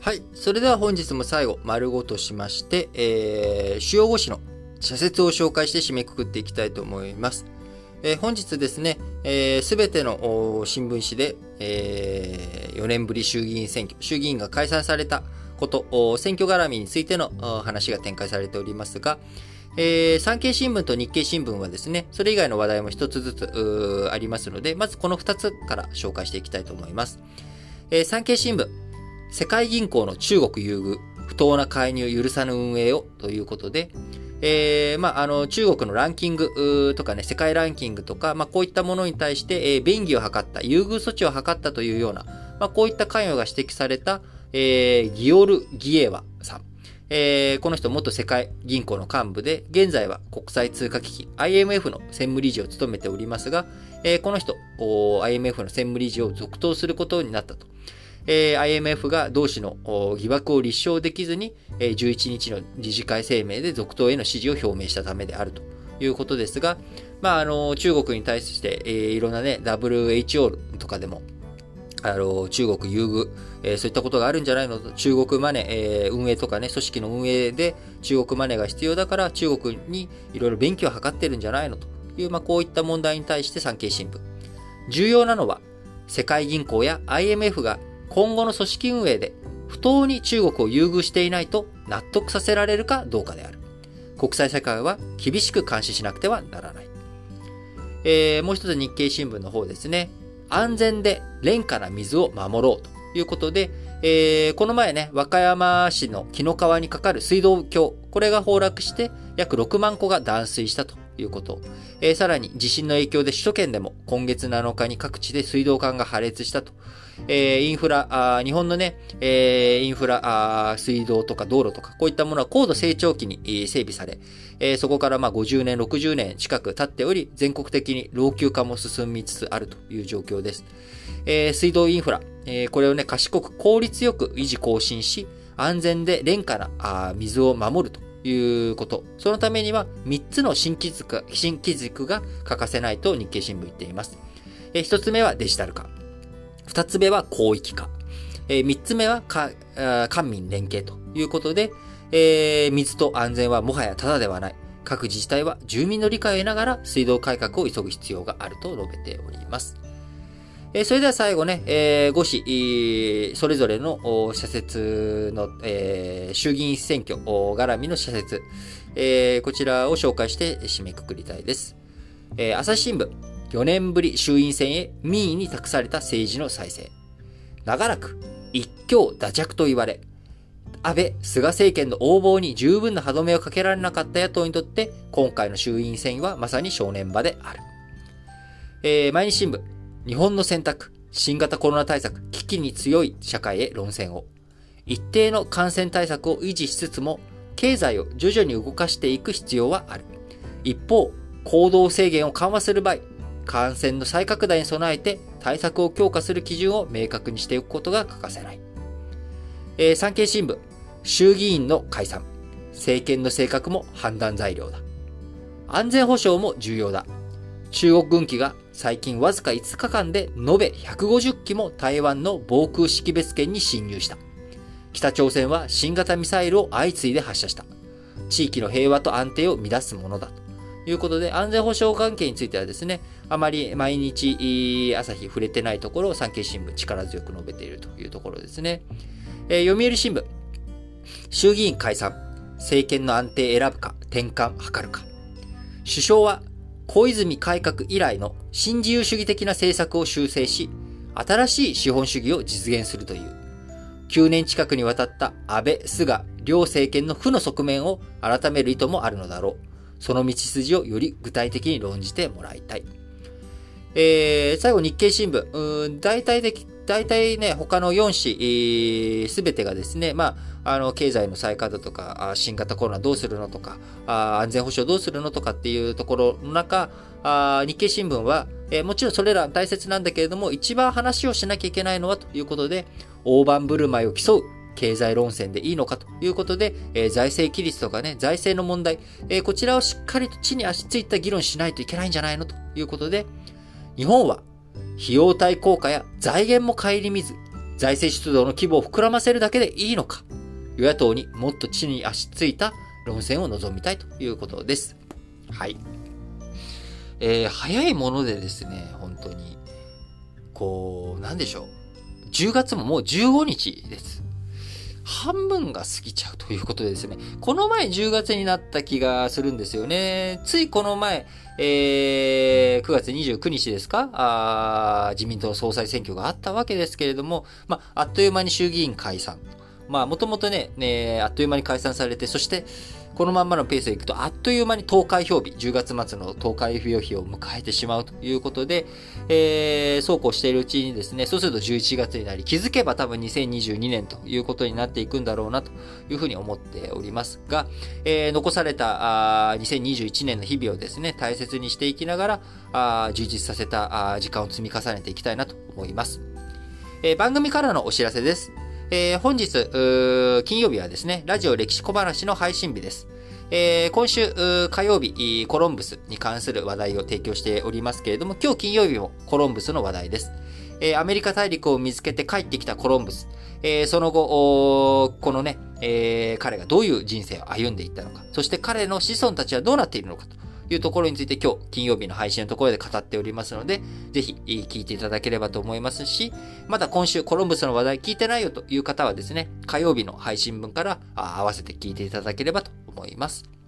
はい。それでは本日も最後、丸ごとしまして、えー、主要語詞の社説を紹介して締めくくっていきたいと思います。えー、本日ですね、す、えー、べ、ての新聞紙で、えー、4年ぶり衆議院選挙、衆議院が解散されたこと、選挙絡みについての話が展開されておりますが、えー、産経新聞と日経新聞はですね、それ以外の話題も一つずつありますので、まずこの二つから紹介していきたいと思います。えー、産経新聞、世界銀行の中国優遇、不当な介入許さぬ運営をということで、えー、まあ、あの、中国のランキングとかね、世界ランキングとか、まあ、こういったものに対して、えー、便宜を図った、優遇措置を図ったというような、まあ、こういった関与が指摘された、えー、ギオル・ギエワさん。えー、この人元世界銀行の幹部で、現在は国際通貨基金 IMF の専務理事を務めておりますが、えー、この人、IMF の専務理事を続投することになったと。えー、IMF が同氏の疑惑を立証できずに、えー、11日の理事会声明で続投への支持を表明したためであるということですが、まあ、あの、中国に対して、えー、いろんなね、WHO とかでも、あの、中国優遇、えー、そういったことがあるんじゃないの？と、中国マネー、えー、運営とかね、組織の運営で中国マネーが必要だから中国にいろいろ勉強を図ってるんじゃないの？という、まあ、こういった問題に対して産経新聞。重要なのは、世界銀行や IMF が今後の組織運営で不当に中国を優遇していないと納得させられるかどうかである。国際社会は厳しく監視しなくてはならない。えー、もう一つ日経新聞の方ですね。安全で廉価な水を守ろうということで、えー、この前ね、和歌山市の紀の川にかかる水道橋、これが崩落して約6万戸が断水したということ。えー、さらに地震の影響で首都圏でも今月7日に各地で水道管が破裂したと。えー、インフラ、あ日本のね、えー、インフラあ、水道とか道路とか、こういったものは高度成長期に整備され、えー、そこからまあ50年、60年近く経っており、全国的に老朽化も進みつつあるという状況です。えー、水道インフラ、えー、これをね、賢く効率よく維持更新し、安全で廉価なあ水を守るということ。そのためには3つの新規軸新規軸が欠かせないと日経新聞言っています。え、1つ目はデジタル化。2つ目は広域化。え、3つ目は官民連携ということで、水と安全はもはやただではない。各自治体は住民の理解を得ながら水道改革を急ぐ必要があると述べております。えー、それでは最後ね、えー、5市、それぞれの社説の、えー、衆議院選挙絡みの社説、えー、こちらを紹介して締めくくりたいです。えー、朝日新聞、4年ぶり衆院選へ民意に託された政治の再生。長らく一強打着と言われ、安倍、菅政権の横暴に十分な歯止めをかけられなかった野党にとって、今回の衆院選はまさに正念場である。えー、毎日新聞、日本の選択、新型コロナ対策、危機に強い社会へ論戦を。一定の感染対策を維持しつつも、経済を徐々に動かしていく必要はある。一方、行動制限を緩和する場合、感染の再拡大に備えて対策を強化する基準を明確にしておくことが欠かせない。えー、産経新聞、衆議院の解散、政権の性格も判断材料だ。安全保障も重要だ。中国軍機が最近わずか5日間で延べ150機も台湾の防空識別圏に侵入した。北朝鮮は新型ミサイルを相次いで発射した。地域の平和と安定を乱すものだ。ということで、安全保障関係についてはですね、あまり毎日朝日触れてないところを産経新聞力強く述べているというところですね。えー、読売新聞、衆議院解散、政権の安定選ぶか、転換図るか。首相は小泉改革以来の新自由主義的な政策を修正し、新しい資本主義を実現するという、9年近くにわたった安倍、菅、両政権の負の側面を改める意図もあるのだろう。その道筋をより具体的に論じてもらいたい。えー、最後日経新聞。うん、大体的、大体ね、他の4紙、す、べ、てがですね、まあ、あの、経済の再稼働とか、新型コロナどうするのとか、安全保障どうするのとかっていうところの中、日経新聞は、えー、もちろんそれら大切なんだけれども、一番話をしなきゃいけないのはということで、大盤振る舞いを競う経済論戦でいいのかということで、えー、財政規律とかね、財政の問題、えー、こちらをしっかりと地に足ついた議論しないといけないんじゃないのということで、日本は費用対効果や財源も顧みず、財政出動の規模を膨らませるだけでいいのか、与野党にもっと地に足ついた論戦を望みたいということです。はい。えー、早いものでですね、本当に、こう、なんでしょう。10月ももう15日です。半分が過ぎちゃうということでですね、この前10月になった気がするんですよね。ついこの前、えー、9月29日ですか？あ自民党総裁選挙があったわけですけれども、まあ、あっという間に衆議院解散。まあ、もともとね、ね、あっという間に解散されて、そして、このまんまのペースでいくと、あっという間に投開票日、10月末の投開票日を迎えてしまうということで、えー、そうこうしているうちにですね、そうすると11月になり、気づけば多分2022年ということになっていくんだろうなというふうに思っておりますが、えー、残されたあ2021年の日々をですね、大切にしていきながら、あ充実させたあ時間を積み重ねていきたいなと思います。えー、番組からのお知らせです。えー、本日、金曜日はですね、ラジオ歴史小話の配信日です。えー、今週火曜日、コロンブスに関する話題を提供しておりますけれども、今日金曜日もコロンブスの話題です。えー、アメリカ大陸を見つけて帰ってきたコロンブス。えー、その後、このね、えー、彼がどういう人生を歩んでいったのか、そして彼の子孫たちはどうなっているのかというところについて今日金曜日の配信のところで語っておりますので、ぜひ聞いていただければと思いますし、まだ今週コロンブスの話題聞いてないよという方はですね、火曜日の配信分から合わせて聞いていただければと思います。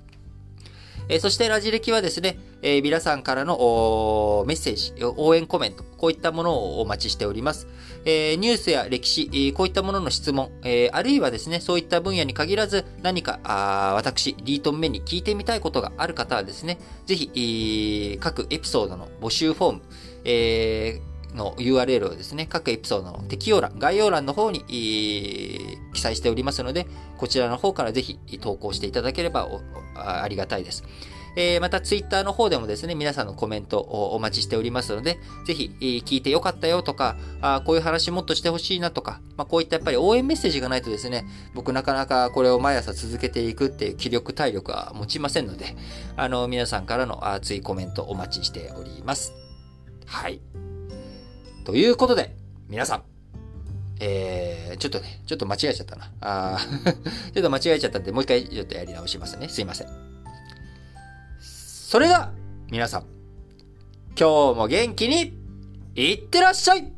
え、そしてラジ歴はですね、え、皆さんからのメッセージ、応援コメント、こういったものをお待ちしております。え、ニュースや歴史、こういったものの質問、えー、あるいはですね、そういった分野に限らず、何か、あ私、リートン目に聞いてみたいことがある方はですね、ぜひ、各エピソードの募集フォーム、え、の URL をですね、各エピソードの適用欄、概要欄の方に、記載しておりますので、こちらの方からぜひ投稿していただければありがたいです。えー、またツイッターの方でもですね、皆さんのコメントをお待ちしておりますので、ぜひ、聞いてよかったよとか、あこういう話もっとしてほしいなとか、まあ、こういったやっぱり応援メッセージがないとですね、僕なかなかこれを毎朝続けていくっていう気力、体力は持ちませんので、あの、皆さんからの熱いコメントお待ちしております。はい。ということで、皆さん、えー、ちょっとね、ちょっと間違えちゃったな。あ ちょっと間違えちゃったんで、もう一回ちょっとやり直しますね。すいません。それでは、皆さん、今日も元気に、いってらっしゃい